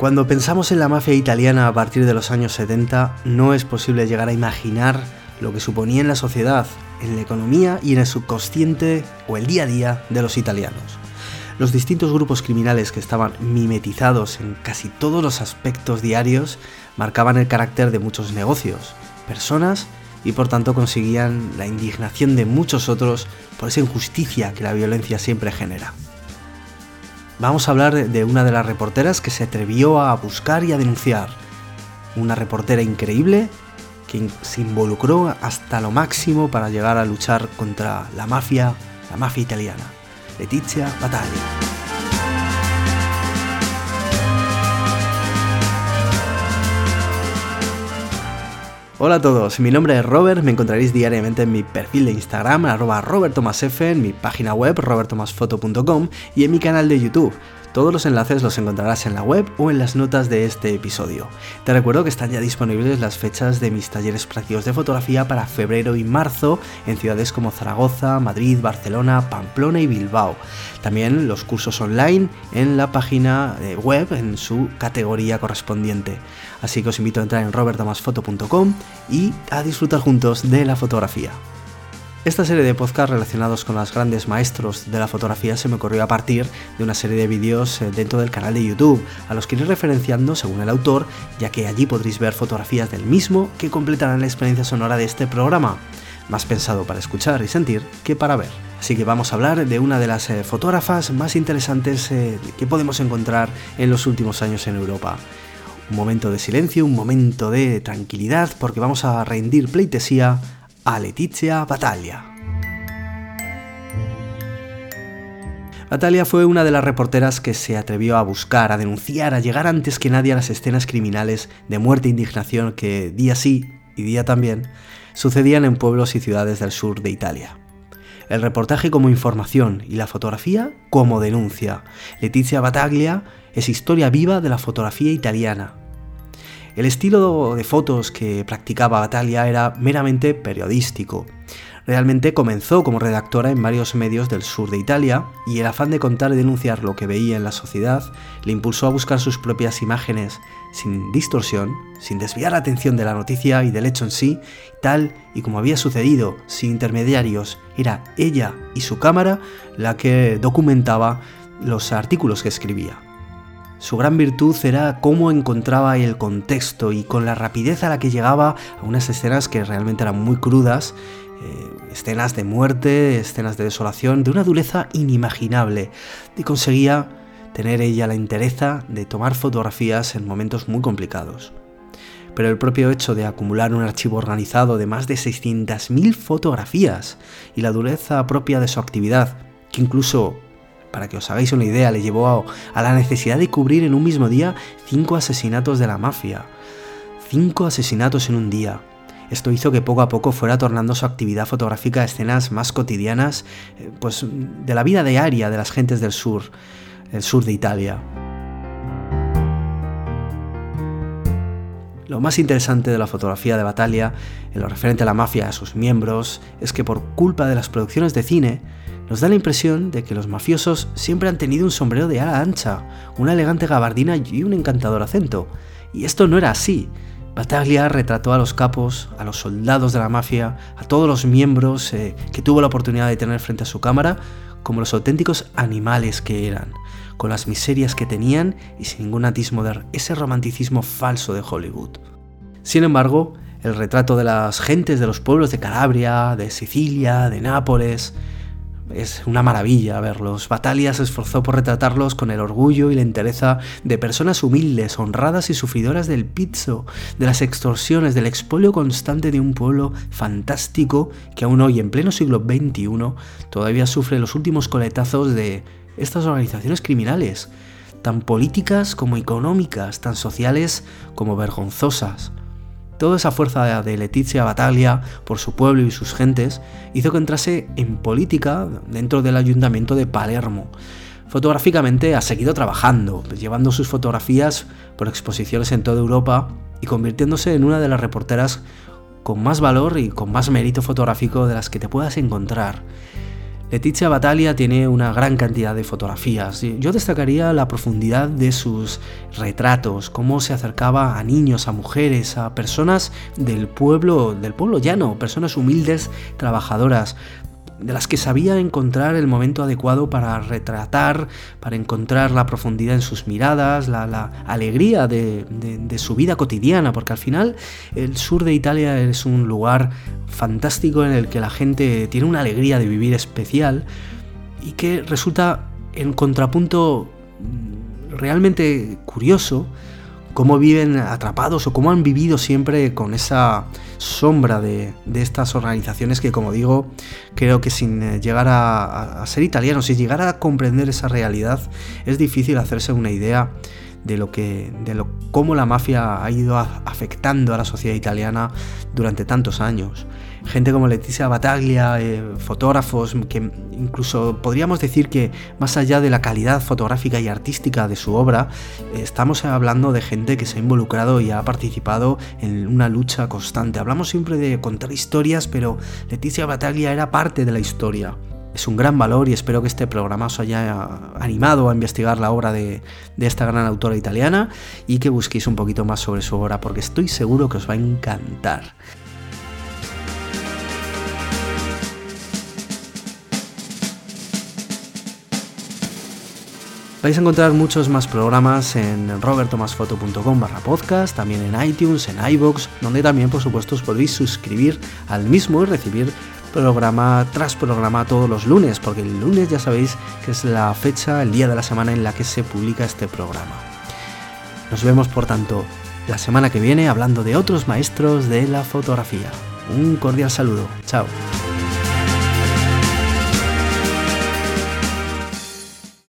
Cuando pensamos en la mafia italiana a partir de los años 70, no es posible llegar a imaginar lo que suponía en la sociedad, en la economía y en el subconsciente o el día a día de los italianos. Los distintos grupos criminales que estaban mimetizados en casi todos los aspectos diarios marcaban el carácter de muchos negocios, personas y por tanto conseguían la indignación de muchos otros por esa injusticia que la violencia siempre genera. Vamos a hablar de una de las reporteras que se atrevió a buscar y a denunciar. Una reportera increíble que se involucró hasta lo máximo para llegar a luchar contra la mafia, la mafia italiana. Letizia Battaglia. Hola a todos, mi nombre es Robert, me encontraréis diariamente en mi perfil de Instagram, arroba roberttomasf, en mi página web robertomasfoto.com y en mi canal de YouTube. Todos los enlaces los encontrarás en la web o en las notas de este episodio. Te recuerdo que están ya disponibles las fechas de mis talleres prácticos de fotografía para febrero y marzo en ciudades como Zaragoza, Madrid, Barcelona, Pamplona y Bilbao. También los cursos online en la página web en su categoría correspondiente. Así que os invito a entrar en robertomasfoto.com y a disfrutar juntos de la fotografía. Esta serie de podcasts relacionados con los grandes maestros de la fotografía se me ocurrió a partir de una serie de vídeos eh, dentro del canal de YouTube, a los que iré referenciando según el autor, ya que allí podréis ver fotografías del mismo que completarán la experiencia sonora de este programa, más pensado para escuchar y sentir que para ver. Así que vamos a hablar de una de las eh, fotógrafas más interesantes eh, que podemos encontrar en los últimos años en Europa. Un momento de silencio, un momento de tranquilidad, porque vamos a rendir pleitesía a Letizia Battaglia. Battaglia fue una de las reporteras que se atrevió a buscar, a denunciar, a llegar antes que nadie a las escenas criminales de muerte e indignación que día sí y día también sucedían en pueblos y ciudades del sur de Italia. El reportaje como información y la fotografía como denuncia. Letizia Battaglia es historia viva de la fotografía italiana, el estilo de fotos que practicaba Batalia era meramente periodístico. Realmente comenzó como redactora en varios medios del sur de Italia y el afán de contar y denunciar lo que veía en la sociedad le impulsó a buscar sus propias imágenes sin distorsión, sin desviar la atención de la noticia y del hecho en sí, tal y como había sucedido, sin intermediarios, era ella y su cámara la que documentaba los artículos que escribía. Su gran virtud era cómo encontraba el contexto y con la rapidez a la que llegaba a unas escenas que realmente eran muy crudas, eh, escenas de muerte, escenas de desolación, de una dureza inimaginable, y conseguía tener ella la entereza de tomar fotografías en momentos muy complicados. Pero el propio hecho de acumular un archivo organizado de más de 600.000 fotografías y la dureza propia de su actividad, que incluso para que os hagáis una idea, le llevó a, la necesidad de cubrir en un mismo día cinco asesinatos de la mafia. Cinco asesinatos en un día. Esto hizo que poco a poco fuera tornando su actividad fotográfica a escenas más cotidianas, eh, pues de la vida diaria de las gentes del sur, el sur de Italia. Lo más interesante de la fotografía de Batalia, en lo referente a la mafia y a sus miembros, es que por culpa de las producciones de cine, nos da la impresión de que los mafiosos siempre han tenido un sombrero de ala ancha, una elegante gabardina y un encantador acento. Y esto no era así. Battaglia retrató a los capos, a los soldados de la mafia, a todos los miembros eh, que tuvo la oportunidad de tener frente a su cámara, como los auténticos animales que eran, con las miserias que tenían y sin ningún atismo de ese romanticismo falso de Hollywood. Sin embargo, el retrato de las gentes de los pueblos de Calabria, de Sicilia, de Nápoles, es una maravilla verlos. Batalia se esforzó por retratarlos con el orgullo y la entereza de personas humildes, honradas y sufridoras del pizzo, de las extorsiones, del expolio constante de un pueblo fantástico que aún hoy, en pleno siglo XXI, todavía sufre los últimos coletazos de estas organizaciones criminales, tan políticas como económicas, tan sociales como vergonzosas. Toda esa fuerza de Letizia Battaglia por su pueblo y sus gentes hizo que entrase en política dentro del ayuntamiento de Palermo. Fotográficamente ha seguido trabajando, llevando sus fotografías por exposiciones en toda Europa y convirtiéndose en una de las reporteras con más valor y con más mérito fotográfico de las que te puedas encontrar. Letizia Battaglia tiene una gran cantidad de fotografías. Yo destacaría la profundidad de sus retratos, cómo se acercaba a niños, a mujeres, a personas del pueblo, del pueblo llano, personas humildes, trabajadoras de las que sabía encontrar el momento adecuado para retratar, para encontrar la profundidad en sus miradas, la, alegría de, su vida cotidiana, porque al final el sur de Italia es un lugar fantástico en el que la gente tiene una alegría de vivir especial y que resulta en contrapunto realmente curioso cómo viven atrapados o cómo han vivido siempre con esa sombra de, estas organizaciones que, como digo, creo que sin eh, llegar a, ser italianos, sin llegar a comprender esa realidad, es difícil hacerse una idea de lo que de lo cómo la mafia ha ido afectando a la sociedad italiana durante tantos años gente como Letizia Battaglia, eh, fotógrafos que incluso podríamos decir que más allá de la calidad fotográfica y artística de su obra, eh, estamos hablando de gente que se ha involucrado y ha participado en una lucha constante. Hablamos siempre de contar historias, pero Letizia Battaglia era parte de la historia es un gran valor y espero que este programa os haya animado a investigar la obra de, de, esta gran autora italiana y que busquéis un poquito más sobre su obra porque estoy seguro que os va a encantar. Vais a encontrar muchos más programas en robertomasfoto.com barra podcast, también en iTunes, en iVoox, donde también por supuesto os podéis suscribir al mismo y recibir programa tras programa todos los lunes, porque el lunes ya sabéis que es la fecha, el día de la semana en la que se publica este programa. Nos vemos por tanto la semana que viene hablando de otros maestros de la fotografía. Un cordial saludo, chao.